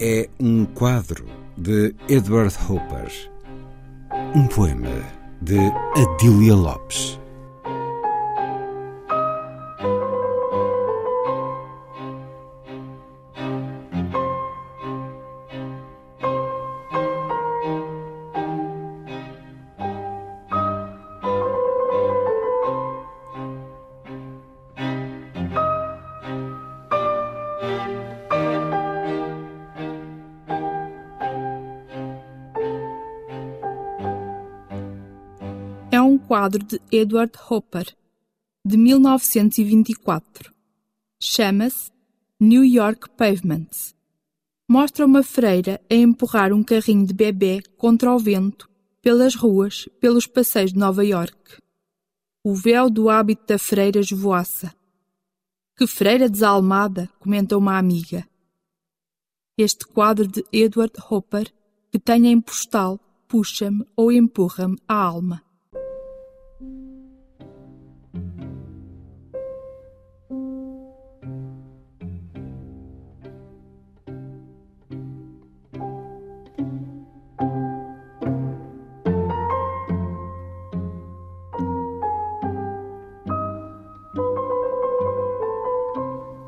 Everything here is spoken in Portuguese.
É um quadro de Edward Hopper, um poema de Adília Lopes. Quadro de Edward Hopper, de 1924. Chama-se New York Pavements. Mostra uma freira a empurrar um carrinho de bebê contra o vento pelas ruas, pelos passeios de Nova York. O véu do hábito da freira esvoaça. Que freira desalmada, comenta uma amiga. Este quadro de Edward Hopper, que tenha em postal, puxa-me ou empurra-me a alma.